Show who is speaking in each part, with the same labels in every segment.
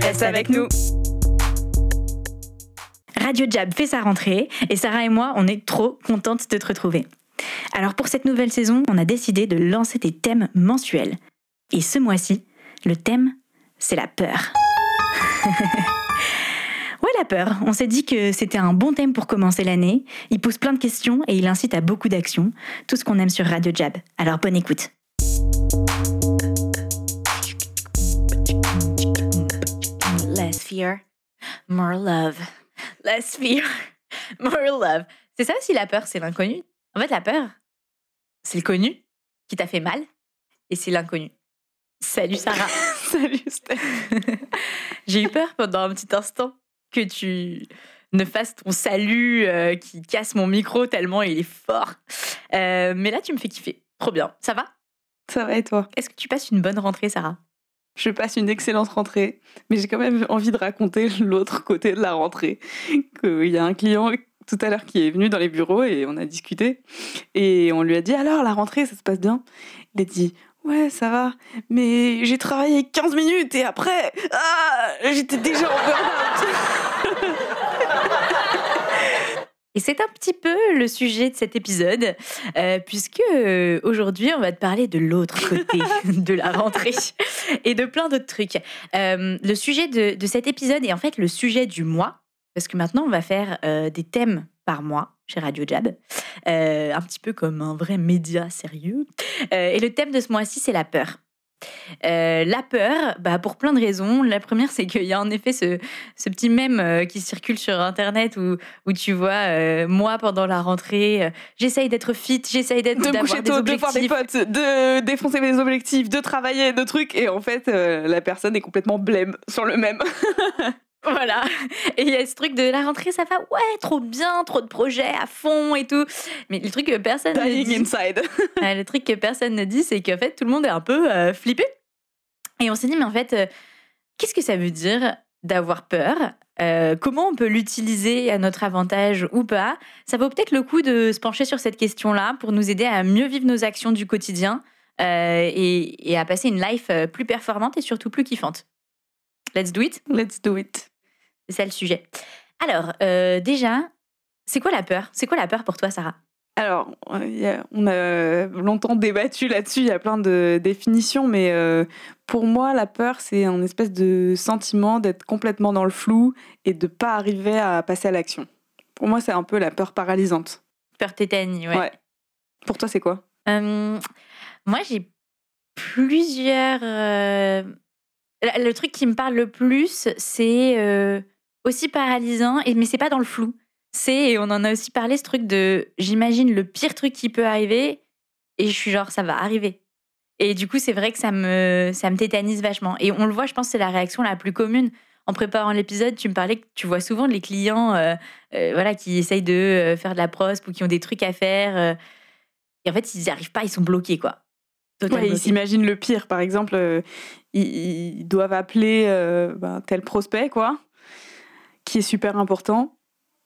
Speaker 1: reste avec nous.
Speaker 2: Radio Jab fait sa rentrée et Sarah et moi, on est trop contentes de te retrouver. Alors pour cette nouvelle saison, on a décidé de lancer des thèmes mensuels. Et ce mois-ci, le thème, c'est la peur. ouais, la peur. On s'est dit que c'était un bon thème pour commencer l'année. Il pose plein de questions et il incite à beaucoup d'actions. Tout ce qu'on aime sur Radio Jab. Alors bonne écoute. Fear, more love. Less fear, more love. C'est ça aussi la peur, c'est l'inconnu. En fait, la peur, c'est le connu qui t'a fait mal et c'est l'inconnu. Salut Sarah.
Speaker 1: Salut.
Speaker 2: J'ai eu peur pendant un petit instant que tu ne fasses ton salut euh, qui casse mon micro tellement il est fort. Euh, mais là, tu me fais kiffer. Trop bien. Ça va?
Speaker 1: Ça va et toi?
Speaker 2: Est-ce que tu passes une bonne rentrée, Sarah?
Speaker 1: Je passe une excellente rentrée, mais j'ai quand même envie de raconter l'autre côté de la rentrée. Qu'il y a un client tout à l'heure qui est venu dans les bureaux et on a discuté. Et on lui a dit alors, la rentrée, ça se passe bien? Il a dit Ouais, ça va, mais j'ai travaillé 15 minutes et après, ah, j'étais déjà en burn
Speaker 2: Et c'est un petit peu le sujet de cet épisode, euh, puisque euh, aujourd'hui, on va te parler de l'autre côté de la rentrée et de plein d'autres trucs. Euh, le sujet de, de, cet épisode est en fait le sujet du mois, parce que maintenant, on va faire des thèmes par mois chez Radio Jab, un petit peu comme un vrai média sérieux. et le thème de ce mois-ci, c'est la peur. Euh, la peur, bah, pour plein de raisons. La première, c'est qu'il y a en effet ce, ce petit mème euh, qui circule sur Internet où, où tu vois, euh, moi, pendant la rentrée, j'essaye d'être fit, j'essaye d'être
Speaker 1: de tôt, de voir des potes, de défoncer mes objectifs, de travailler, de trucs. Et en fait, la personne est complètement blême sur le même.
Speaker 2: Voilà. Et il y a ce truc de la rentrée, ça va, ouais, trop bien, trop de projets à fond et tout. Mais le truc que personne
Speaker 1: Dying
Speaker 2: ne dit.
Speaker 1: inside.
Speaker 2: le truc que personne ne dit, c'est qu'en fait, tout le monde est un peu euh, flippé. Et on s'est dit, mais en fait, euh, qu'est-ce que ça veut dire d'avoir peur? Euh, Comment on peut l'utiliser à notre avantage ou pas? Ça vaut peut-être le coup de se pencher sur cette question-là pour nous aider à mieux vivre nos actions du quotidien et, et à passer une life plus performante et surtout plus kiffante. Let's do it
Speaker 1: Let's do it.
Speaker 2: C'est ça le sujet. Alors, euh, déjà, c'est quoi la peur? C'est quoi la peur pour toi, Sarah?
Speaker 1: Alors, on a longtemps débattu là-dessus, il y a plein de définitions, mais euh, pour moi, la peur, c'est un espèce de sentiment d'être complètement dans le flou et de pas arriver à passer à l'action. Pour moi, c'est un peu la peur paralysante.
Speaker 2: Peur tétanie, ouais.
Speaker 1: ouais. Pour toi, c'est quoi?
Speaker 2: Euh, Moi, j'ai plusieurs... Euh... Le truc qui me parle le plus, c'est euh, aussi paralysant, et, mais c'est pas dans le flou. C'est, et on en a aussi parlé, ce truc de j'imagine le pire truc qui peut arriver, et je suis genre, ça va arriver. Et du coup, c'est vrai que ça me, ça me tétanise vachement. Et on le voit, je pense, c'est la réaction la plus commune. En préparant l'épisode, tu me parlais que tu vois souvent les clients euh, euh, voilà, qui essayent de euh, faire de la prospe ou qui ont des trucs à faire. euh, et en fait, ils n'y arrivent pas, ils sont bloqués, quoi.
Speaker 1: Ouais, ils s'imaginent le pire. Par exemple, ils, ils doivent appeler ben, tel prospect, quoi, qui est super important.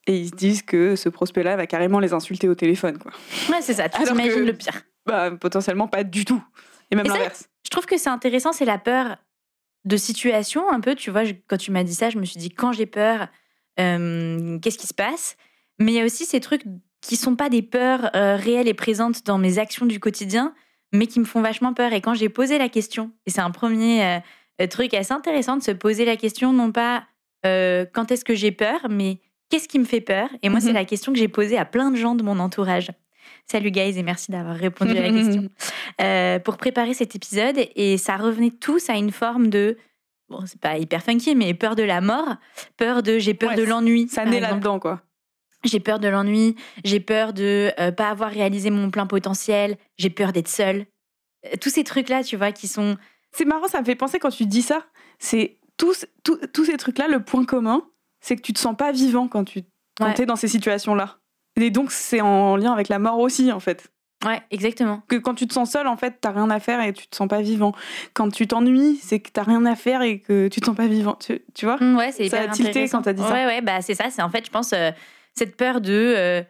Speaker 1: Et ils se disent que ce prospect-là va carrément les insulter au téléphone, quoi.
Speaker 2: Ouais, c'est ça, tu
Speaker 1: Alors
Speaker 2: t'imagines
Speaker 1: que-
Speaker 2: le pire.
Speaker 1: Bah, potentiellement pas du tout. Et même
Speaker 2: Et ça,
Speaker 1: l'inverse.
Speaker 2: Je trouve que c'est intéressant, c'est la peur de situation un peu. Tu vois, je- quand tu m'as dit ça, je me suis dit quand j'ai peur, euh, qu'est-ce qui se passe? Mais il y a aussi ces trucs qui sont pas des peurs euh, réelles et présentes dans mes actions du quotidien, mais qui me font vachement peur. Et quand j'ai posé la question, et c'est un premier euh, truc assez intéressant de se poser la question, non pas euh, quand est-ce que j'ai peur, mais qu'est-ce qui me fait peur? Et moi, c'est
Speaker 1: Mhm.
Speaker 2: la question que j'ai posée à plein de gens de mon entourage. Salut guys et merci d'avoir répondu à la question euh, pour préparer cet épisode et ça revenait tous à une forme de bon c'est pas hyper funky mais peur de la mort peur de j'ai peur
Speaker 1: Ouais,
Speaker 2: de l'ennui
Speaker 1: Ça naît là-dedans, quoi.
Speaker 2: j'ai peur de l'ennui j'ai peur de euh, pas avoir réalisé mon plein potentiel j'ai peur d'être seule Euh, tous ces trucs là tu vois qui sont
Speaker 1: C'est marrant, ça me fait penser quand tu dis ça. C'est tous, tous, tous ces trucs-là, le point commun, c'est que tu te sens pas vivant quand tu quand
Speaker 2: Ouais.
Speaker 1: es dans ces situations-là. Et donc, c'est en lien avec la mort aussi, en fait.
Speaker 2: Ouais, exactement.
Speaker 1: Que quand tu te sens seul, en fait, t'as rien à faire et tu te sens pas vivant. Quand tu t'ennuies, c'est que t'as rien à faire et que tu te sens pas vivant. Tu, tu vois?
Speaker 2: Mm, Ouais, c'est
Speaker 1: Ça a tilté quand t'as dit ça.
Speaker 2: Ouais, ouais, bah c'est ça. C'est en fait, je pense, euh, cette peur de euh,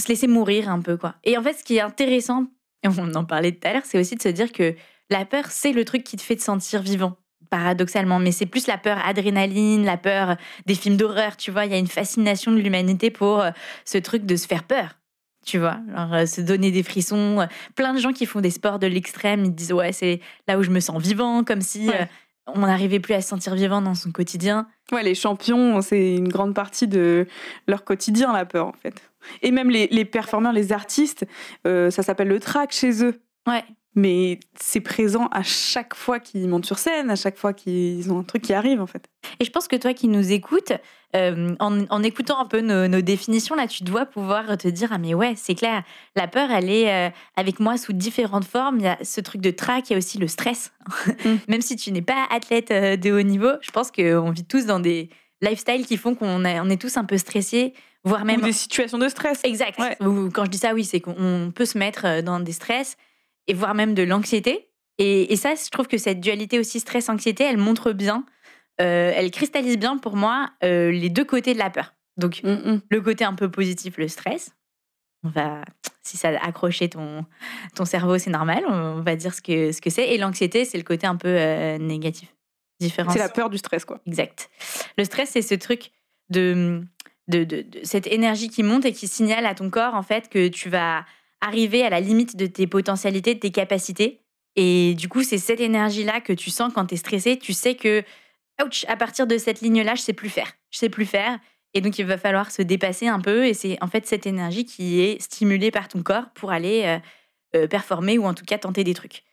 Speaker 2: se laisser mourir un peu, quoi. Et en fait, ce qui est intéressant, et on en parlait tout à l'heure, c'est aussi de se dire que la peur, c'est le truc qui te fait te sentir vivant, paradoxalement. Mais c'est plus la peur adrénaline, la peur des films d'horreur, tu vois. Il y a une fascination de l'humanité pour euh, ce truc de se faire peur. Tu vois, genre, euh, se donner des frissons. Euh, Plein de gens qui font des sports de l'extrême, ils disent ouais, c'est là où je me sens vivant, comme si
Speaker 1: Ouais.
Speaker 2: euh, on n'arrivait plus à se sentir vivant dans son quotidien.
Speaker 1: Ouais, les champions, c'est une grande partie de leur quotidien, la peur, en fait. Et même les, les performeurs, les artistes, ça s'appelle le track chez eux.
Speaker 2: Ouais.
Speaker 1: Mais c'est présent à chaque fois qu'ils montent sur scène, à chaque fois qu'ils ont un truc qui arrive, en fait.
Speaker 2: Et je pense que toi qui nous écoutes, euh, en, en écoutant un peu nos, nos définitions, là, tu dois pouvoir te dire Ah, mais ouais, c'est clair, la peur, elle est euh, avec moi sous différentes formes. Il y a ce truc de trac, il y a aussi le stress.
Speaker 1: Mm.
Speaker 2: Même si tu n'es pas athlète euh, de haut niveau, je pense qu'on vit tous dans des lifestyles qui font qu'on on est tous un peu stressés, voire même
Speaker 1: Ou des situations de stress.
Speaker 2: Exact.
Speaker 1: Ouais.
Speaker 2: Quand je dis ça, oui, c'est qu'on peut se mettre dans des stress et voire même de l'anxiété. Et, et ça, je trouve que cette dualité aussi stress-anxiété, elle montre bien, euh, elle cristallise bien pour moi euh, les deux côtés de la peur. Donc,
Speaker 1: Mm, mm.
Speaker 2: le côté un peu positif, le stress. On va, si ça a accroché ton, ton cerveau, c'est normal, on va dire ce que ce que c'est. Et l'anxiété, c'est le côté un peu euh, négatif.
Speaker 1: C'est la peur du stress, quoi.
Speaker 2: Exact. Le stress, c'est ce truc de, de, de- de- cette énergie qui monte et qui signale à ton corps en fait que tu vas arriver à la limite de tes potentialités, de tes capacités. Et du coup, c'est cette énergie-là que tu sens quand tu es stressé. Tu sais que, ouch, à partir de cette ligne-là, je sais plus faire. Je sais plus faire. Et donc, il va falloir se dépasser un peu. Et c'est en fait cette énergie qui est stimulée par ton corps pour aller euh, euh, performer ou en tout cas tenter des trucs.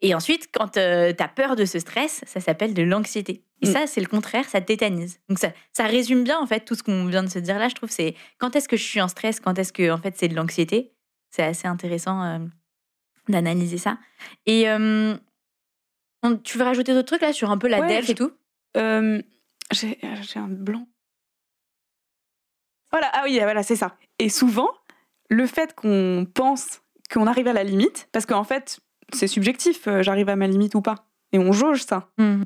Speaker 2: Et ensuite, quand tu as peur de ce stress, ça s'appelle de l'anxiété. Et
Speaker 1: Mm.
Speaker 2: ça, c'est le contraire, ça tétanise. Donc ça, ça résume bien en fait tout ce qu'on vient de se dire là. Je trouve c'est quand est-ce que je suis en stress, quand est-ce que en fait c'est de l'anxiété? C'est assez intéressant euh, d'analyser ça. Et tu veux rajouter d'autres trucs là sur un peu la
Speaker 1: Ouais, je-
Speaker 2: et tout?
Speaker 1: J'ai un blanc. Voilà, ah oui, voilà, c'est ça. Et souvent, le fait qu'on pense qu'on arrive à la limite, parce qu'en fait, c'est subjectif, euh, j'arrive à ma limite ou pas. Et on jauge ça.
Speaker 2: Mhm.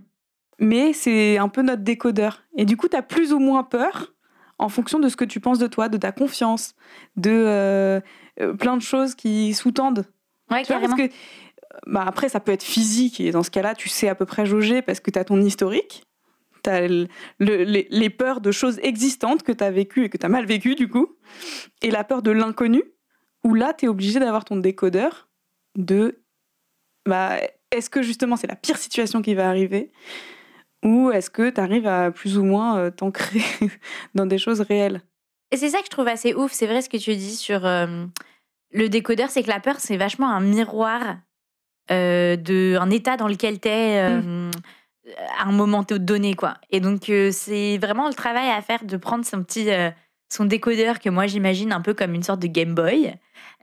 Speaker 1: Mais c'est un peu notre décodeur. Et du coup, tu as plus ou moins peur en fonction de ce que tu penses de toi, de ta confiance, de euh, euh, plein de choses qui sous-tendent
Speaker 2: Ouais,
Speaker 1: tu vois,
Speaker 2: carrément.
Speaker 1: parce que bah, après, ça peut être physique, et dans ce cas-là, tu sais à peu près jauger parce que tu as ton historique. Tu as les, les peurs de choses existantes que tu as vécues et que tu as mal vécues, du coup. Et la peur de l'inconnu, où là, tu es obligé d'avoir ton décodeur de bah, est-ce que justement c'est la pire situation qui va arriver? Ou est-ce que tu arrives à plus ou moins euh, t'ancrer dans des choses réelles?
Speaker 2: Et c'est ça que je trouve assez ouf. C'est vrai ce que tu dis sur euh, le décodeur, c'est que la peur, c'est vachement un miroir euh, de un état dans lequel tu es à un moment donné, quoi. Et donc, euh, c'est vraiment le travail à faire de prendre son petit euh, son décodeur que moi j'imagine un peu comme une sorte de Game Boy.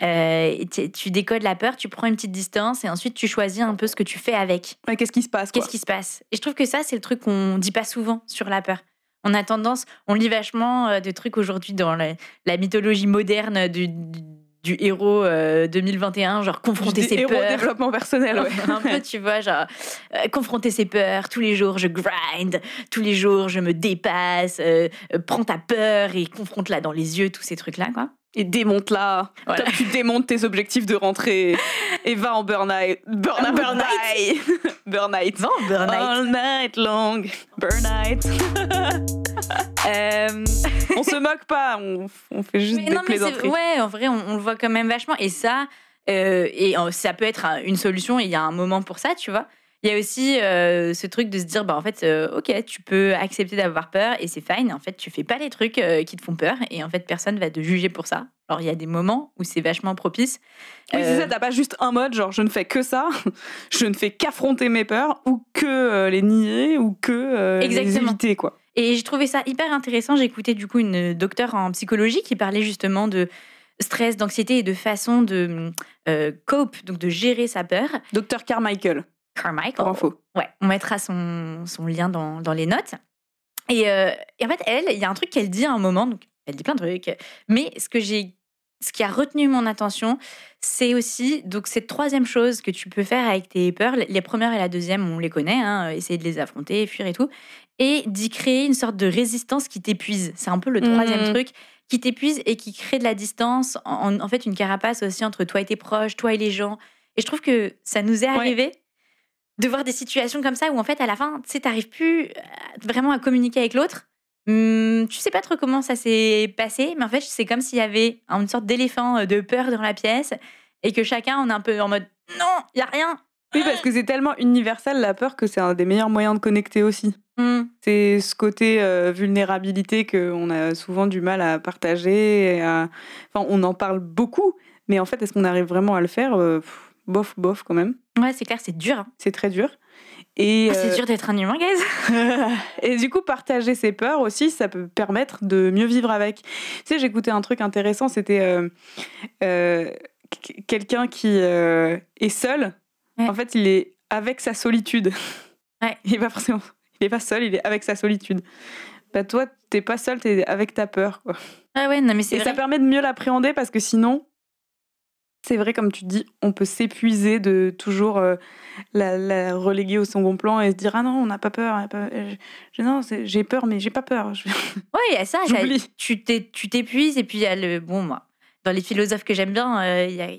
Speaker 2: Euh, tu, décodes la peur, tu prends une petite distance et ensuite tu choisis un peu ce que tu fais avec.
Speaker 1: Ouais, Qu'est-ce qui se passe
Speaker 2: Qu'est-ce qui se passe? Et je trouve que ça, c'est le truc qu'on dit pas souvent sur la peur. On a tendance, on lit vachement euh, de trucs aujourd'hui dans la, la mythologie moderne du, du, du héros euh, 2021, genre confronter
Speaker 1: Des
Speaker 2: ses
Speaker 1: héros
Speaker 2: peurs.
Speaker 1: développement personnel, ouais.
Speaker 2: un peu, tu vois, genre euh, confronter ses peurs. Tous les jours, je grind. Tous les jours, je me dépasse. euh, euh, prends ta peur et confronte-la dans les yeux, tous ces trucs-là, quoi.
Speaker 1: et démonte-la.
Speaker 2: Voilà.
Speaker 1: Toi, tu démontes tes objectifs de rentrée et va en burn-out. Burn
Speaker 2: Un
Speaker 1: burn-out. burn-out.
Speaker 2: Va en burn-out.
Speaker 1: All night long. Burn-out.
Speaker 2: Euh,
Speaker 1: on se moque pas, on, on fait juste
Speaker 2: Mais
Speaker 1: des
Speaker 2: non,
Speaker 1: plaisanteries.
Speaker 2: ouais, en vrai, on, on le voit quand même vachement. Et ça, euh, et euh, ça peut être un- une solution. Il y a un moment pour ça, tu vois. Il y a aussi euh, ce truc de se dire, bah en fait, ok, tu peux accepter d'avoir peur et c'est fine. En fait, tu fais pas les trucs qui te font peur et en fait, personne va te juger pour ça. Alors, il y a des moments où c'est vachement propice.
Speaker 1: Oui, c'est ça, t'as pas juste un mode, genre je ne fais que ça, je ne fais qu'affronter mes peurs ou que euh, les nier ou que euh, les éviter, quoi.
Speaker 2: Et j'ai trouvé ça hyper intéressant. Écouté du coup une docteure en psychologie qui parlait justement de stress, d'anxiété et de façon de euh, cope, donc de gérer sa peur.
Speaker 1: Docteur Carmichael.
Speaker 2: Carmichael.
Speaker 1: Pour info.
Speaker 2: Ouais, on mettra son, son lien dans, dans les notes. Et, euh, et en fait, elle, il y a un truc qu'elle dit à un moment, donc elle dit plein de trucs, mais ce que j'ai ce qui a retenu mon attention, c'est aussi donc cette troisième chose que tu peux faire avec tes peurs. Les premières et la deuxième, on les connaît, hein, essayer de les affronter, fuir et tout, et d'y créer une sorte de résistance qui t'épuise. C'est un peu le troisième
Speaker 1: Mhm.
Speaker 2: truc qui t'épuise et qui crée de la distance, en, en fait une carapace aussi entre toi et tes proches, toi et les gens. Et je trouve que ça nous est
Speaker 1: Ouais.
Speaker 2: arrivé de voir des situations comme ça où en fait à la fin, tu sais, t'arrives plus euh, vraiment à communiquer avec l'autre. Hum, tu sais pas trop comment ça s'est passé, mais en fait, c'est comme s'il y avait une sorte d'éléphant euh, de peur dans la pièce et que chacun on est un peu en mode non, il y a rien.
Speaker 1: Oui, parce que c'est tellement universel la peur que c'est un des meilleurs moyens de connecter aussi.
Speaker 2: Hum,
Speaker 1: C'est ce côté euh, vulnérabilité qu'on a souvent du mal à partager. et à- Enfin, on en parle beaucoup, mais en fait, est-ce qu'on arrive vraiment à le faire Euh, pff, Bof, bof, quand même?
Speaker 2: Ouais, c'est clair, c'est dur. hein.
Speaker 1: C'est très dur. Et,
Speaker 2: Ah, c'est
Speaker 1: euh,
Speaker 2: dur d'être un humain, guys.
Speaker 1: et du coup, partager ses peurs aussi, ça peut permettre de mieux vivre avec. Tu sais, j'écoutais un truc intéressant, c'était euh, euh, qu- quelqu'un qui est seul.
Speaker 2: Ouais.
Speaker 1: En fait, il est avec sa solitude.
Speaker 2: Ouais.
Speaker 1: Il est pas forcément, il est pas seul, il est avec sa solitude. Bah toi, t'es pas seul, t'es avec ta peur. Quoi.
Speaker 2: Ah ouais, non mais c'est
Speaker 1: Et
Speaker 2: vrai.
Speaker 1: ça permet de mieux l'appréhender parce que sinon, c'est vrai, comme tu dis, on peut s'épuiser de toujours euh, la, la reléguer au second plan et se dire Ah non, on n'a pas peur. n'a pas- j'ai- non, c'est- j'ai peur, mais j'ai pas peur. Je-
Speaker 2: Ouais, il y a ça.
Speaker 1: J'oublie.
Speaker 2: Tu t'é- tu t'épuises et puis il y a le bon moi. Dans les philosophes que j'aime bien, euh, il y a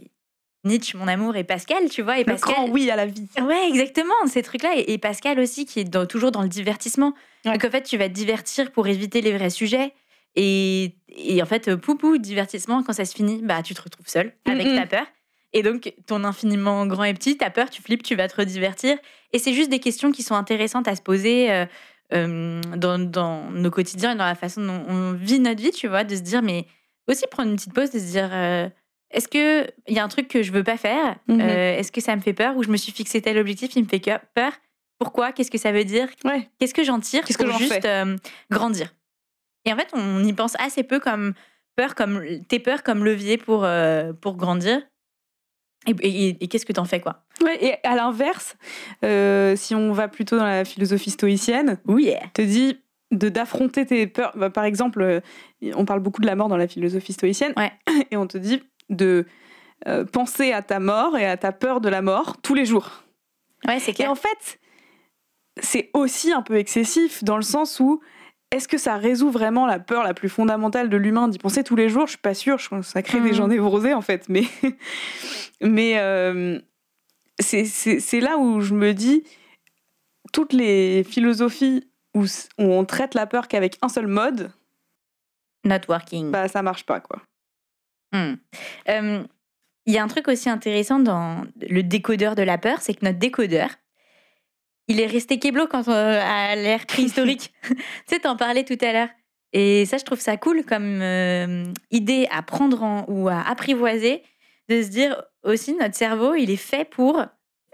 Speaker 2: Nietzsche, mon amour, et Pascal, tu vois. Et
Speaker 1: Le
Speaker 2: Pascal,
Speaker 1: grand oui à la vie.
Speaker 2: Ouais, exactement, ces trucs-là. Et, et Pascal aussi, qui est dans- toujours dans le divertissement.
Speaker 1: Ouais.
Speaker 2: Donc en fait, tu vas te divertir pour éviter les vrais sujets. Et, et en fait, euh, poupou, divertissement, quand ça se finit, bah, tu te retrouves seul avec
Speaker 1: Mhm.
Speaker 2: ta peur. Et donc, ton infiniment grand et petit, ta peur, tu flippes, tu vas te redivertir. Et c'est juste des questions qui sont intéressantes à se poser euh, euh, dans, dans nos quotidiens et dans la façon dont on vit notre vie, tu vois, de se dire, mais aussi prendre une petite pause, de se dire, euh, est-ce qu'il y a un truc que je veux pas faire
Speaker 1: Mhm.
Speaker 2: Euh, Est-ce que ça me fait peur Ou je me suis fixé tel objectif, il me fait que- peur? Pourquoi? Qu'est-ce que ça veut dire?
Speaker 1: Ouais.
Speaker 2: Qu'est-ce que j'en tire
Speaker 1: Qu'est-ce que j'en
Speaker 2: juste
Speaker 1: fais
Speaker 2: euh, grandir? Et en fait, on y pense assez peu comme peur, comme tes peurs comme levier pour, euh, pour grandir. Et, et- et qu'est-ce que t'en fais, quoi?
Speaker 1: Ouais, et à l'inverse, si on va plutôt dans la philosophie stoïcienne,
Speaker 2: Oui.
Speaker 1: te dit de d'affronter tes peurs. Bah, par exemple, on parle beaucoup de la mort dans la philosophie stoïcienne,
Speaker 2: Ouais.
Speaker 1: et on te dit de euh, penser à ta mort et à ta peur de la mort tous les jours.
Speaker 2: Ouais, c'est
Speaker 1: Et en fait, c'est aussi un peu excessif dans le sens où est-ce que ça résout vraiment la peur la plus fondamentale de l'humain d'y penser tous les jours? Je suis pas sûre. Je pense que ça crée des
Speaker 2: Mhm.
Speaker 1: gens névrosés en fait. Mais, mais euh, c'est- là où je me dis toutes les philosophies où on traite la peur qu'avec un seul mode,
Speaker 2: Not working.
Speaker 1: bah ça marche pas quoi.
Speaker 2: Hmm. Euh, Il y a un truc aussi intéressant dans le décodeur de la peur, c'est que notre décodeur, il est resté kéblo quand euh, à l'ère préhistorique. tu sais, t'en parlais tout à l'heure. Et ça, je trouve ça cool comme euh, idée à prendre en, ou à apprivoiser, de se dire aussi notre cerveau, il est fait pour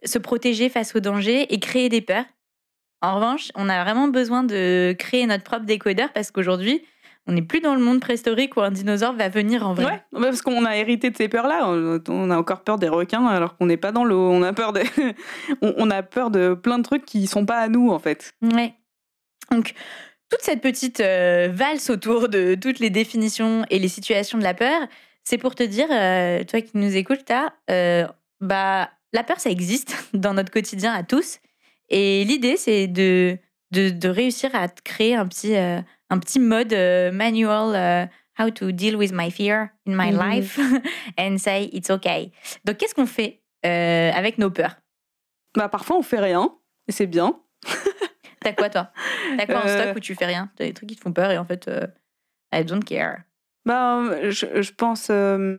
Speaker 2: se protéger face aux dangers et créer des peurs. En revanche, on a vraiment besoin de créer notre propre décodeur parce qu'aujourd'hui, on n'est plus dans le monde préhistorique où un dinosaure va venir en vrai.
Speaker 1: Ouais, ouais, parce qu'on a hérité de ces peurs-là. On a encore peur des requins alors qu'on n'est pas dans l'eau. On a peur de, on a peur de plein de trucs qui sont pas à nous en fait.
Speaker 2: Ouais. Donc, toute cette petite euh, valse autour de toutes les définitions et les situations de la peur, c'est pour te dire, euh, toi qui nous écoutes, euh, bah, la peur, ça existe dans notre quotidien à tous. Et l'idée, c'est de, de, de réussir à créer un petit, un petit mode euh, manual euh, how to deal with my fear in my
Speaker 1: Mhm.
Speaker 2: life and say it's okay. Donc, qu'est-ce qu'on fait euh, avec nos peurs?
Speaker 1: Bah parfois on fait rien et c'est bien.
Speaker 2: T'as quoi, toi? T'as quoi en
Speaker 1: Euh.
Speaker 2: stock où tu fais rien? T'as des trucs qui te font peur et en fait, euh, I don't care.
Speaker 1: Bah je, je pense. euh,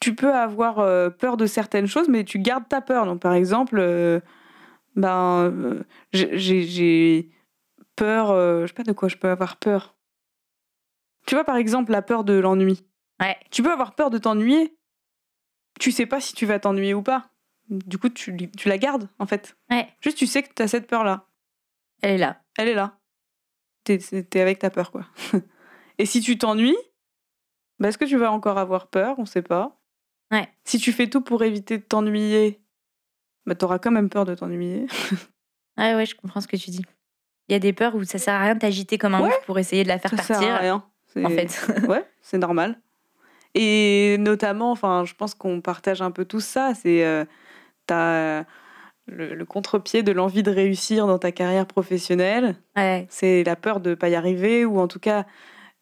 Speaker 1: Tu peux avoir peur de certaines choses, mais tu gardes ta peur. Donc, par exemple, ben, euh, j'ai- peur. euh, je sais pas de quoi je peux avoir peur. Tu vois, par exemple, la peur de l'ennui.
Speaker 2: Ouais.
Speaker 1: Tu peux avoir peur de t'ennuyer. Tu sais pas si tu vas t'ennuyer ou pas. Du coup, tu, tu la gardes, en fait.
Speaker 2: Ouais.
Speaker 1: Juste, tu sais que tu as cette peur-là.
Speaker 2: Elle est là.
Speaker 1: Elle est là. T'es t'es avec ta peur, quoi. Et si tu t'ennuies, bah, est-ce que tu vas encore avoir peur? On sait pas.
Speaker 2: Ouais.
Speaker 1: Si tu fais tout pour éviter de t'ennuyer, bah, tu auras quand même peur de t'ennuyer.
Speaker 2: Ouais, ouais, je comprends ce que tu dis. Il y a des peurs où ça sert à rien de t'agiter comme un
Speaker 1: Ouais.
Speaker 2: ouf pour essayer de la faire
Speaker 1: Ça sert à rien.
Speaker 2: En fait.
Speaker 1: ouais, c'est normal. Et notamment, enfin, je pense qu'on partage un peu tout ça. C'est euh, t'as le, le contre-pied de l'envie de réussir dans ta carrière professionnelle.
Speaker 2: ouais.
Speaker 1: C'est la peur de pas y arriver ou en tout cas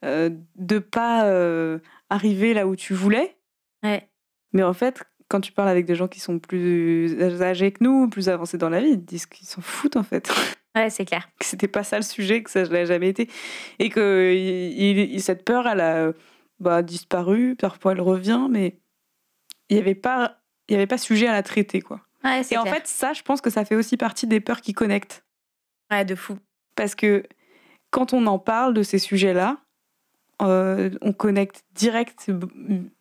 Speaker 1: euh, de pas euh, arriver là où tu voulais.
Speaker 2: Ouais.
Speaker 1: Mais en fait, quand tu parles avec des gens qui sont plus âgés que nous, plus avancés dans la vie, ils te disent qu'ils s'en foutent en fait.
Speaker 2: Ouais, c'est clair.
Speaker 1: que c'était pas ça le sujet, que ça ne l'a jamais été. Et que il- il- cette peur, elle a bah, disparu, parfois elle revient, mais il n'y avait, pas- il y avait pas sujet à la traiter. quoi.
Speaker 2: Ouais, c'est
Speaker 1: Et en fait, ça, je pense que ça fait aussi partie des peurs qui connectent.
Speaker 2: Ouais, de fou.
Speaker 1: Parce que quand on en parle de ces sujets-là, euh, on connecte direct,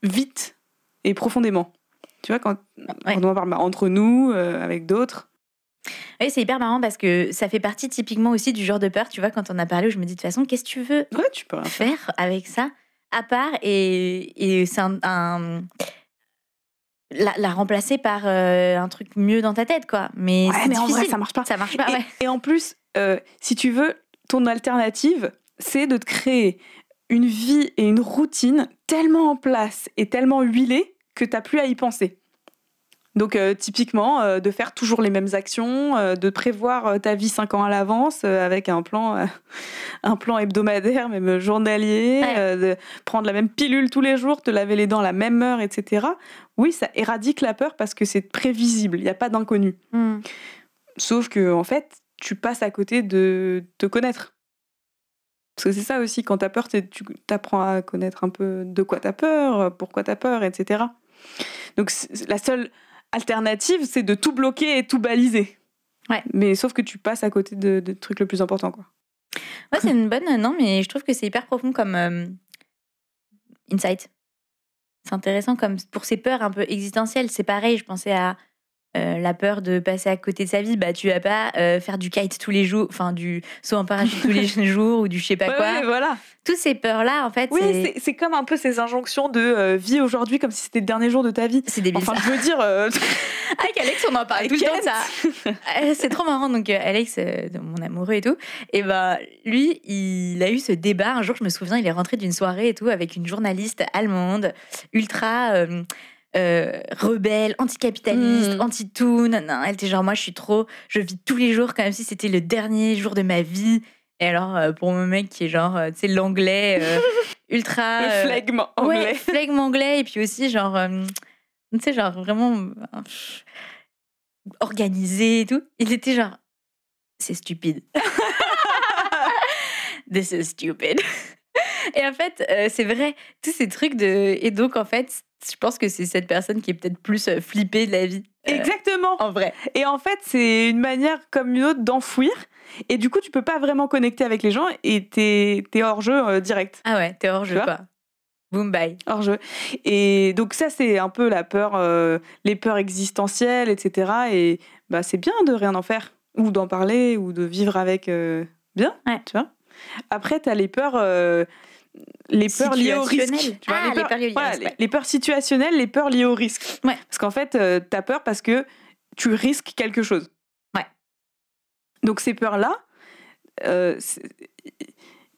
Speaker 1: vite et profondément. Tu vois, quand,
Speaker 2: Ouais.
Speaker 1: quand on en parle bah, entre nous, euh, avec d'autres.
Speaker 2: Oui, c'est hyper marrant parce que ça fait partie typiquement aussi du genre de peur. Tu vois, quand on a parlé, où je me dis de toute façon, qu'est-ce que tu veux
Speaker 1: Ouais, tu peux rien faire.
Speaker 2: faire avec ça à part et, et c'est un, un- la, la remplacer par euh, un truc mieux dans ta tête quoi mais
Speaker 1: Ouais, mais en vrai, ça marche pas.
Speaker 2: ça marche pas
Speaker 1: et,
Speaker 2: ouais
Speaker 1: et en plus, euh, si tu veux, ton alternative, c'est de te créer une vie et une routine tellement en place et tellement huilée que tu n'as plus à y penser. Donc euh, typiquement, euh, de faire toujours les mêmes actions, euh, de prévoir ta vie cinq ans à l'avance avec un plan, un plan hebdomadaire, même journalier,
Speaker 2: Ouais.
Speaker 1: de prendre la même pilule tous les jours, te laver les dents à la même heure, etc. Oui, ça éradique la peur parce que c'est prévisible, il n'y a pas d'inconnu.
Speaker 2: Hmm.
Speaker 1: Sauf que, en fait, tu passes à côté de te connaître. Parce que c'est ça aussi, quand t'as peur, tu apprends à connaître un peu de quoi t'as peur, pourquoi t'as peur, etc. Donc la seule alternative, c'est de tout bloquer et tout baliser.
Speaker 2: Ouais.
Speaker 1: Mais sauf que tu passes à côté de, de trucs le plus important, quoi.
Speaker 2: Ouais, c'est une bonne non mais je trouve que c'est hyper profond comme euh, insight c'est intéressant comme pour ces peurs un peu existentielles c'est pareil je pensais à euh, la peur de passer à côté de sa vie bah tu vas pas euh, faire du kite tous les jours enfin du saut en parachute tous les jours ou du je sais pas
Speaker 1: Ouais,
Speaker 2: quoi
Speaker 1: ouais, voilà.
Speaker 2: toutes ces peurs là en fait
Speaker 1: Oui,
Speaker 2: c'est
Speaker 1: comme un peu ces injonctions de euh, vie aujourd'hui comme si c'était le dernier jour de ta vie.
Speaker 2: c'est débile
Speaker 1: Enfin,
Speaker 2: ça.
Speaker 1: je veux dire,
Speaker 2: Avec Alex, on en parle
Speaker 1: Avec
Speaker 2: tout le temps ça. C'est trop marrant. Donc, Alex, mon amoureux et tout, et ben lui, il a eu ce débat. Un jour, je me souviens, il est rentré d'une soirée et tout avec une journaliste allemande, ultra euh, rebelle, anticapitaliste,
Speaker 1: Mm.
Speaker 2: anti-tout. Elle était genre, moi, je suis trop, je vis tous les jours comme si c'était le dernier jour de ma vie. Et alors, euh, pour mon mec qui est genre, euh, tu sais, l'anglais ultra.
Speaker 1: le flegme
Speaker 2: Ouais,
Speaker 1: anglais.
Speaker 2: flegme anglais et puis aussi genre tu sais genre vraiment organisé et tout. Il était genre c'est stupide. This is stupid. Et en fait, euh, c'est vrai, tous ces trucs de. Et donc, en fait, je pense que c'est cette personne qui est peut-être plus euh, flippée de la vie. euh,
Speaker 1: Exactement.
Speaker 2: en vrai.
Speaker 1: Et en fait, c'est une manière comme une autre d'enfouir. Et du coup, tu peux pas vraiment connecter avec les gens et t'es es hors jeu euh, direct.
Speaker 2: Ah ouais, t'es hors jeu, quoi. Boom, bye.
Speaker 1: Hors jeu. Et donc, ça, c'est un peu la peur, euh, les peurs existentielles, etc. Et bah, c'est bien de rien en faire, ou d'en parler, ou de vivre avec euh, bien.
Speaker 2: Ouais.
Speaker 1: Tu vois Après, tu as les peurs. Euh, les peurs liées au risque.
Speaker 2: Situationnelles.
Speaker 1: Tu vois,
Speaker 2: Ah, les peurs
Speaker 1: les- les situationnelles, les peurs liées au risque.
Speaker 2: Ouais.
Speaker 1: Parce qu'en fait, tu as peur parce que tu risques quelque chose.
Speaker 2: Ouais.
Speaker 1: Donc ces peurs-là, euh,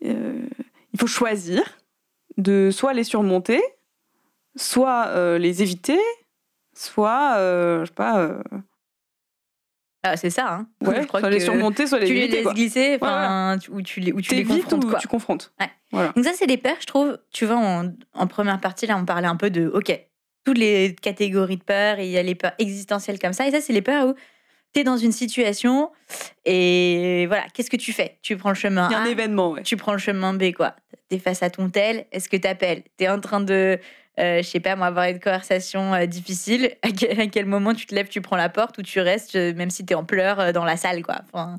Speaker 1: euh, il faut choisir de soit les surmonter, soit euh, les éviter, soit, euh, je sais pas, euh,
Speaker 2: Ah, c'est ça, hein.
Speaker 1: ouais,
Speaker 2: je crois
Speaker 1: soit les surmonter, soit les
Speaker 2: tu les laisses
Speaker 1: quoi.
Speaker 2: glisser,
Speaker 1: Ouais,
Speaker 2: enfin, ou tu les, ou tu les confrontes,
Speaker 1: ou
Speaker 2: quoi.
Speaker 1: tu confrontes.
Speaker 2: Ouais.
Speaker 1: Voilà.
Speaker 2: Donc ça, c'est des peurs, je trouve. Tu vois, en, en première partie, là, on parlait un peu de, OK, toutes les catégories de peurs, et il y a les peurs existentielles comme ça. Et ça, c'est les peurs où tu es dans une situation, et voilà, qu'est-ce que tu fais? Tu prends le chemin
Speaker 1: Il y a un
Speaker 2: A,
Speaker 1: événement, ouais.
Speaker 2: tu prends le chemin B, quoi. Tu es face à ton tel, est-ce que tu appelles Tu es en train de, je sais pas, moi, avoir une conversation euh, difficile. À quel, à quel moment tu te lèves, tu prends la porte, ou tu restes, euh, même si tu es en pleurs euh, dans la salle, quoi. Enfin,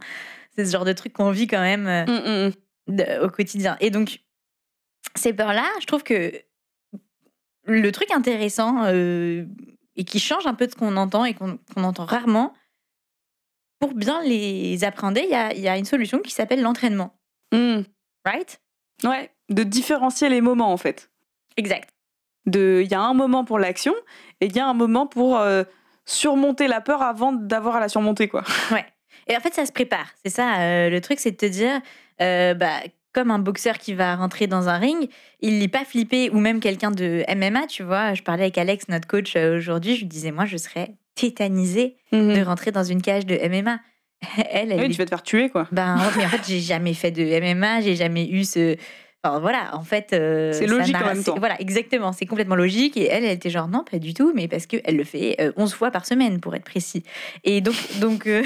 Speaker 2: c'est ce genre de truc qu'on vit quand même. euh,
Speaker 1: Mm, mm, mm.
Speaker 2: de- au quotidien. Et donc, ces peurs-là, je trouve que le truc intéressant euh, et qui change un peu de ce qu'on entend et qu'on entend rarement, pour bien les appréhender, il y a, il y a une solution qui s'appelle l'entraînement. Right?
Speaker 1: Ouais, de différencier les moments en fait.
Speaker 2: Exact.
Speaker 1: De, il y a un moment pour l'action Et il y a un moment pour euh, surmonter la peur avant d'avoir à la surmonter, quoi.
Speaker 2: Ouais. Et en fait, ça se prépare. C'est ça, euh, le truc, c'est de te dire, euh, bah, comme un boxeur qui va rentrer dans un ring, il n'est pas flippé, ou même quelqu'un de MMA, tu vois. Je parlais avec Alex, notre coach, aujourd'hui, je lui disais, moi, je serais tétanisée de rentrer dans une cage de MMA. Elle, elle
Speaker 1: Oui, tu vas te faire tuer, quoi.
Speaker 2: Ben, en fait, j'ai jamais fait de MMA, j'ai jamais eu ce. Enfin, voilà, en fait. euh,
Speaker 1: C'est logique en même temps.
Speaker 2: Voilà, exactement, c'est complètement logique. Et elle, elle était genre, non, pas du tout, mais parce qu'elle le fait euh, 11 fois par semaine, pour être précis. Et donc, donc euh,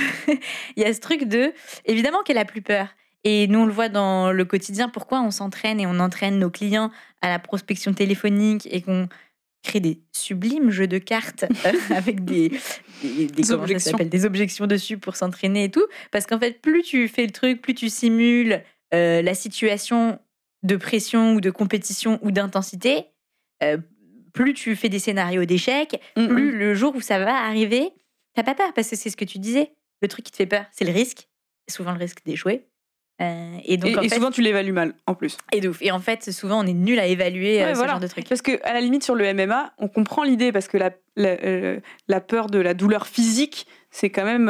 Speaker 2: il y a ce truc de. Évidemment qu'elle a plus peur. Et nous, on le voit dans le quotidien, pourquoi on s'entraîne et on entraîne nos clients à la prospection téléphonique et qu'on crée des sublimes jeux de cartes euh, avec des, des, des- comment ça
Speaker 1: objections.
Speaker 2: des objections dessus pour s'entraîner et tout. Parce qu'en fait, plus tu fais le truc, plus tu simules euh, la situation de pression ou de compétition ou d'intensité, euh, plus tu fais des scénarios d'échecs, plus le jour où ça va arriver, t'as pas peur parce que c'est ce que tu disais. Le truc qui te fait peur, c'est le risque, souvent le risque d'échouer. Euh, et donc
Speaker 1: Et,
Speaker 2: en
Speaker 1: et
Speaker 2: fait,
Speaker 1: souvent, tu l'évalues mal, en plus.
Speaker 2: et de ouf. Et en fait, souvent on est nul à évaluer euh, ce
Speaker 1: voilà.
Speaker 2: genre de truc.
Speaker 1: Parce que à la limite sur le MMA, on comprend l'idée parce que la, la, la peur de la douleur physique, c'est quand même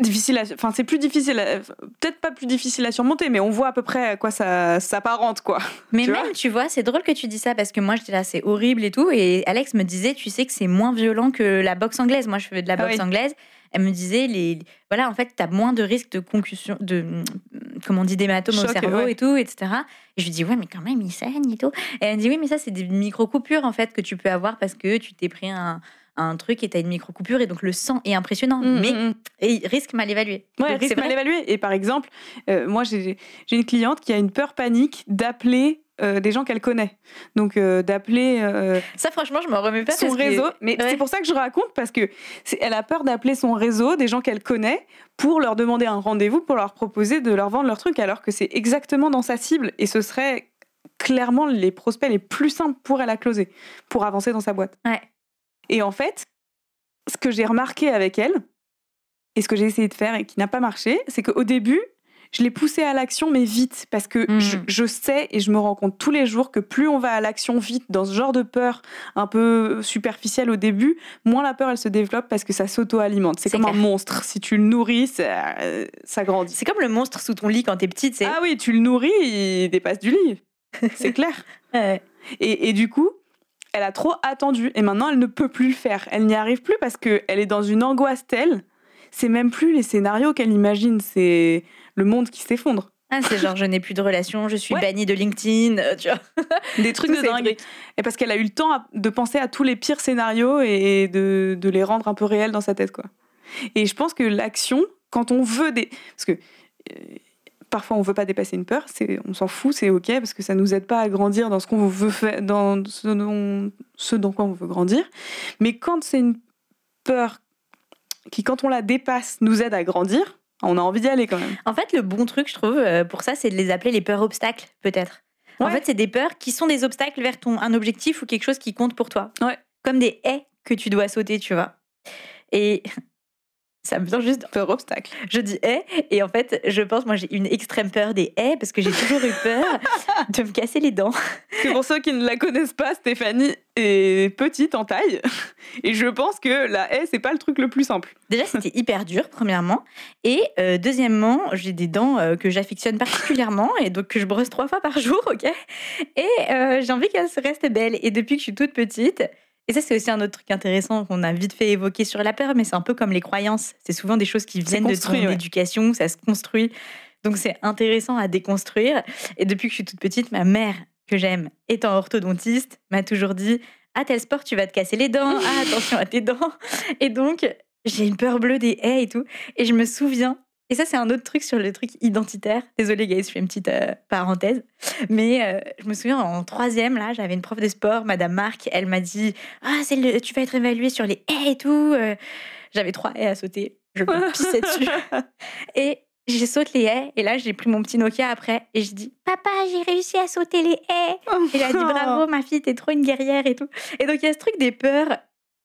Speaker 1: difficile. À, enfin, c'est plus difficile, à- peut-être pas plus difficile à surmonter, mais on voit à peu près à quoi ça s'apparente, quoi.
Speaker 2: Mais
Speaker 1: tu
Speaker 2: même,
Speaker 1: vois
Speaker 2: tu vois, c'est drôle que tu dis ça parce que moi j'étais là, c'est horrible et tout. Et Alex me disait, tu sais que c'est moins violent que la boxe anglaise. Moi je fais de la
Speaker 1: Ah
Speaker 2: boxe
Speaker 1: oui.
Speaker 2: anglaise. Elle me disait, les, voilà, en fait, t'as moins de risques de concussion, de, comment on dit, d'hématome au cerveau
Speaker 1: ouais.
Speaker 2: et tout, etc. Et je lui dis, ouais, mais quand même, il saigne et tout. Et elle me dit, oui, mais ça, c'est des micro-coupures, en fait, que tu peux avoir parce que tu t'es pris un, un truc et t'as une micro-coupure et donc le sang est impressionnant. mais,
Speaker 1: Mm, mm.
Speaker 2: et risque mal évalué.
Speaker 1: Ouais, risque
Speaker 2: c'est
Speaker 1: mal évalué. Et par exemple, euh, moi, j'ai une cliente qui a une peur panique d'appeler euh, des gens qu'elle connaît. Donc, euh, d'appeler euh,
Speaker 2: Ça, franchement, je m'en remets pas.
Speaker 1: son
Speaker 2: que-
Speaker 1: réseau. Mais
Speaker 2: Ouais.
Speaker 1: c'est pour ça que je raconte, parce que elle a peur d'appeler son réseau, des gens qu'elle connaît, pour leur demander un rendez-vous, pour leur proposer de leur vendre leur truc, alors que c'est exactement dans sa cible. Et ce serait clairement les prospects les plus simples pour elle à closer, pour avancer dans sa boîte.
Speaker 2: Ouais.
Speaker 1: Et en fait, ce que j'ai remarqué avec elle, et ce que j'ai essayé de faire et qui n'a pas marché, c'est qu'au début, je l'ai poussée à l'action, mais vite, parce que
Speaker 2: Mhm.
Speaker 1: je, je sais et je me rends compte tous les jours que plus on va à l'action vite dans ce genre de peur un peu superficielle au début, moins la peur elle se développe parce que ça s'auto-alimente. C'est comme un monstre. Si tu le nourris, ça, ça grandit.
Speaker 2: C'est comme le monstre sous ton lit quand t'es petite, c'est.
Speaker 1: Ah oui, tu le nourris, il dépasse du lit. C'est clair.
Speaker 2: Ouais.
Speaker 1: Et, et du coup, elle a trop attendu et maintenant elle ne peut plus le faire. Elle n'y arrive plus parce qu'elle est dans une angoisse telle. C'est même plus les scénarios qu'elle imagine, c'est le monde qui s'effondre.
Speaker 2: Ah, c'est genre, je n'ai plus de relation, je suis
Speaker 1: Ouais.
Speaker 2: bannie de LinkedIn, euh, tu vois.
Speaker 1: Des trucs de dingue.
Speaker 2: trucs.
Speaker 1: Et parce qu'elle a eu le temps de penser à tous les pires scénarios et de, de les rendre un peu réels dans sa tête. Quoi. Et je pense que l'action, quand on veut des. Parce que. Parfois, on veut pas dépasser une peur, c'est, on s'en fout, c'est ok parce que ça nous aide pas à grandir dans ce qu'on veut faire, dans ce dont, ce dans quoi on veut grandir. Mais quand c'est une peur qui, quand on la dépasse, nous aide à grandir, on a envie d'y aller quand même.
Speaker 2: En fait, le bon truc, je trouve, euh, pour ça, c'est de les appeler les peurs obstacles, peut-être. En fait, c'est des peurs qui sont des obstacles vers ton, un objectif ou quelque chose qui compte pour toi.
Speaker 1: Ouais.
Speaker 2: Comme des haies que tu dois sauter, tu vois. Et ça me vient juste.
Speaker 1: Peur obstacle.
Speaker 2: Je dis haies, et en fait, je pense, moi, j'ai une extrême peur des haies parce que j'ai toujours eu peur de me casser les dents.
Speaker 1: Que pour ceux qui ne la connaissent pas, Stéphanie est petite en taille. Et je pense que la haie, c'est pas le truc le plus simple.
Speaker 2: Déjà, c'était hyper dur, premièrement. Et euh, deuxièmement, j'ai des dents euh, que j'affectionne particulièrement et donc que je brosse trois fois par jour, ok? Et euh, j'ai envie qu'elles restent belles. Et depuis que je suis toute petite, et ça, c'est aussi un autre truc intéressant qu'on a vite fait évoquer sur la peur, mais c'est un peu comme les croyances. C'est souvent des choses qui viennent de ton
Speaker 1: ouais.
Speaker 2: éducation, ça se construit. Donc c'est intéressant à déconstruire. Et depuis que je suis toute petite, ma mère, que j'aime, étant orthodontiste, m'a toujours dit Ah, tel sport, tu vas te casser les dents. Ah, attention à tes dents. Et donc, j'ai une peur bleue des haies et tout. Et je me souviens, et ça, c'est un autre truc sur le truc identitaire. Désolée, guys, je fais une petite euh, parenthèse. Mais euh, je me souviens, en troisième, là, j'avais une prof de sport, Madame Marc. Elle m'a dit Ah, c'est le, tu vas être évaluée sur les haies et tout. Euh, J'avais trois haies à sauter. Je me pissais dessus. Et j'ai sauté les haies. Et là, j'ai pris mon petit Nokia après. Et je dis Papa, j'ai réussi à sauter les haies. Et elle a dit bravo ma fille, t'es trop une guerrière et tout. Et donc il y a ce truc des peurs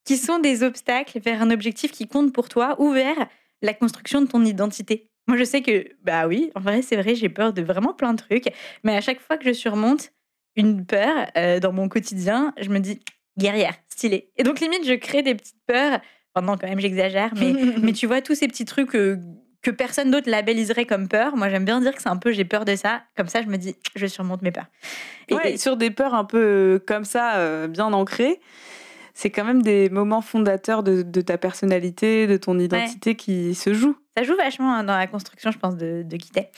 Speaker 2: qui sont des obstacles vers un objectif qui compte pour toi ou vers la construction de ton identité. Moi je sais que bah oui, en vrai c'est vrai, j'ai peur de vraiment plein de trucs, mais à chaque fois que je surmonte une peur euh, dans mon quotidien, je me dis guerrière, stylé. Et donc, limite, je crée des petites peurs. Enfin, non, quand même, j'exagère. Mais, mais tu vois, tous ces petits trucs euh, que personne d'autre labelliserait comme peur. Moi, j'aime bien dire que c'est un peu j'ai peur de ça. Comme ça, je me dis, je surmonte mes peurs.
Speaker 1: Et,
Speaker 2: Et-
Speaker 1: sur des peurs un peu euh, comme ça, euh, bien ancrées, c'est quand même des moments fondateurs de, de ta personnalité, de ton identité qui se jouent.
Speaker 2: Ça joue vachement hein, dans la construction, je pense, de, de qui t'es,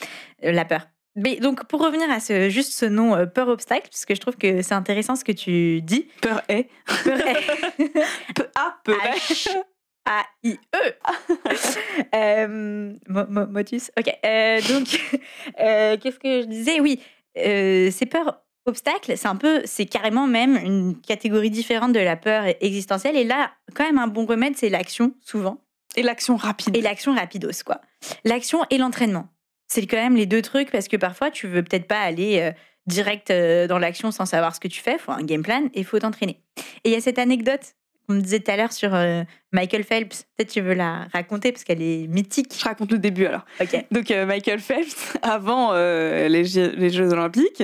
Speaker 2: euh, la peur. Mais donc, pour revenir à ce, juste ce nom euh, peur obstacle, parce que je trouve que c'est intéressant ce que tu dis.
Speaker 1: Peur est.
Speaker 2: Peur est-
Speaker 1: Peu- ah, peur est.
Speaker 2: H A I E. Euh, mo- mo- motus. Ok. euh, donc, qu'est-ce que je disais? Oui, euh, ces peurs obstacles, c'est un peu, c'est carrément même une catégorie différente de la peur existentielle. Et là, quand même, un bon remède, c'est l'action, souvent.
Speaker 1: Et l'action rapide.
Speaker 2: Et l'action rapidos, quoi. L'action et l'entraînement. C'est quand même les deux trucs parce que parfois, tu veux peut-être pas aller euh, direct euh, dans l'action sans savoir ce que tu fais. Il faut un game plan et il faut t'entraîner. Et il y a cette anecdote qu'on me disait tout à l'heure sur euh, Michael Phelps. Peut-être tu veux la raconter parce qu'elle est mythique.
Speaker 1: Je raconte le début alors.
Speaker 2: Ok.
Speaker 1: Donc euh, Michael Phelps, avant euh, les, Jeux- les Jeux Olympiques,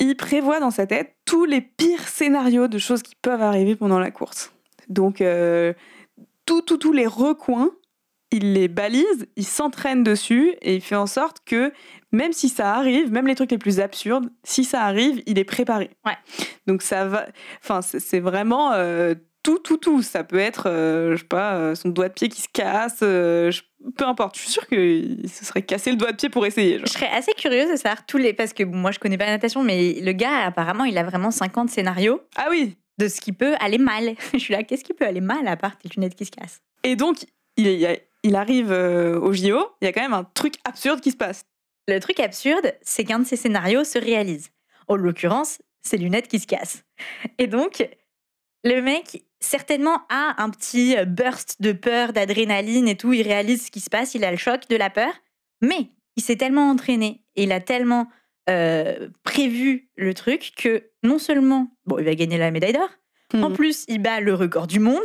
Speaker 1: il prévoit dans sa tête tous les pires scénarios de choses qui peuvent arriver pendant la course. Donc euh, tout, tout, tous les recoins, il les balise, il s'entraîne dessus et il fait en sorte que même si ça arrive, même les trucs les plus absurdes, si ça arrive, il est préparé.
Speaker 2: Ouais.
Speaker 1: Donc ça va, enfin c'est vraiment euh, tout, tout, tout. Ça peut être, euh, je sais pas, euh, son doigt de pied qui se casse, euh, je- peu importe. Je suis sûre qu'il se serait cassé le doigt de pied pour essayer. genre.
Speaker 2: Je serais assez curieuse de savoir tous les. Parce que bon, moi, je connais pas la natation, mais le gars, apparemment, il a vraiment 50 scénarios
Speaker 1: Ah oui.
Speaker 2: de ce qui peut aller mal. Je suis là, qu'est-ce qui peut aller mal à part tes lunettes qui se cassent?
Speaker 1: Et donc il arrive euh, au JO. Il y a quand même un truc absurde qui se passe.
Speaker 2: Le truc absurde, c'est qu'un de ces scénarios se réalise. En l'occurrence, ses lunettes qui se cassent. Et donc, le mec, certainement, a un petit burst de peur, d'adrénaline et tout. Il réalise ce qui se passe, il a le choc de la peur. Mais il s'est tellement entraîné et il a tellement euh, prévu le truc que non seulement, bon, il va gagner la médaille d'or, en
Speaker 1: Mhm.
Speaker 2: plus, il bat le record du monde.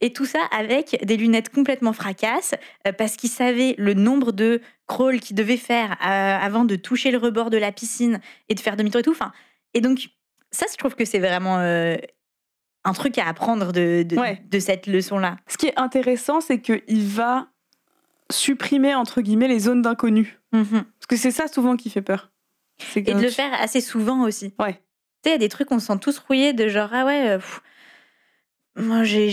Speaker 2: Et tout ça avec des lunettes complètement fracasses, euh, parce qu'il savait le nombre de crawls qu'il devait faire euh, avant de toucher le rebord de la piscine et de faire demi-tour et tout. Enfin, et donc, ça, je trouve que c'est vraiment un truc à apprendre de, de,
Speaker 1: Ouais.
Speaker 2: de cette leçon-là.
Speaker 1: Ce qui est intéressant, c'est qu'il va supprimer entre guillemets les zones d'inconnu.
Speaker 2: Mhm.
Speaker 1: Parce que c'est ça souvent qui fait peur.
Speaker 2: Et de le faire assez souvent aussi.
Speaker 1: Ouais.
Speaker 2: Tu sais, il y a des trucs, on se sent tous rouillés de genre, ah ouais, euh, pff, moi j'ai-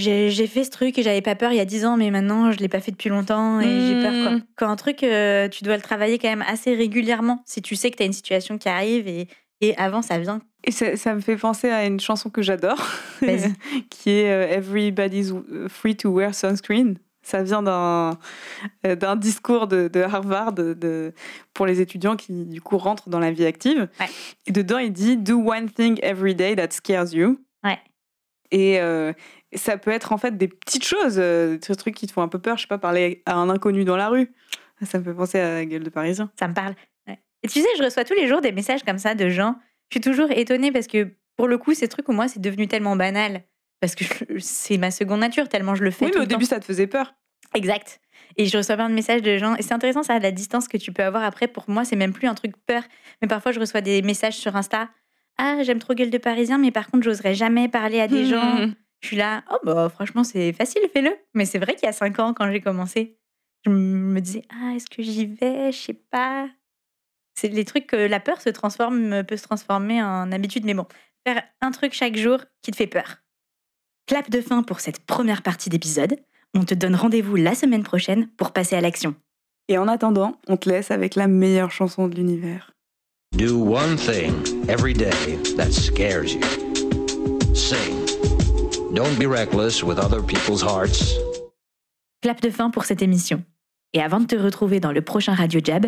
Speaker 2: fait ce truc et j'avais pas peur il y a 10 ans, mais maintenant je l'ai pas fait depuis longtemps et j'ai peur quoi.
Speaker 1: Mm.
Speaker 2: Quand un truc, euh, tu dois le travailler quand même assez régulièrement si tu sais que tu as une situation qui arrive et, et avant ça vient.
Speaker 1: Et ça, ça me fait penser à une chanson que j'adore, qui est euh, Everybody's Free to Wear Sunscreen. Ça vient d'un euh, discours de, de Harvard de, pour les étudiants qui, du coup, rentrent dans la vie active.
Speaker 2: Ouais.
Speaker 1: Et dedans, il dit Do one thing every day that scares you.
Speaker 2: Ouais.
Speaker 1: Et euh, ça peut être en fait des petites choses, euh, des trucs qui te font un peu peur. Je sais pas, parler à un inconnu dans la rue. Ça me fait penser à la gueule de Parisien.
Speaker 2: Ça me parle. Ouais. Et tu sais, je reçois tous les jours des messages comme ça de gens. Je suis toujours étonnée parce que pour le coup, ces trucs, moi, c'est devenu tellement banal. Parce que c'est ma seconde nature, tellement je le fais.
Speaker 1: Oui,
Speaker 2: tout
Speaker 1: mais au
Speaker 2: temps.
Speaker 1: début, ça te faisait peur.
Speaker 2: Exact. Et je reçois plein de messages de gens. Et c'est intéressant, ça, la distance que tu peux avoir après. Pour moi, c'est même plus un truc peur. Mais parfois, je reçois des messages sur Insta. Ah, j'aime trop gueule de parisien, mais par contre, j'oserais jamais parler à des gens. Je suis là, oh, bah, franchement, c'est facile, fais-le. Mais c'est vrai qu'il y a cinq ans, quand j'ai commencé, je me disais, ah, est-ce que j'y vais? Je sais pas. C'est les trucs que la peur se transforme, peut se transformer en habitude. Mais bon, faire un truc chaque jour qui te fait peur. Clap de fin pour cette première partie d'épisode. On te donne rendez-vous la semaine prochaine pour passer à l'action.
Speaker 1: Et en attendant, on te laisse avec la meilleure chanson de l'univers.
Speaker 3: Do one thing every day that scares you. Sing. Don't be reckless with other people's hearts.
Speaker 2: Clap de fin pour cette émission. Et avant de te retrouver dans le prochain Radio Jab,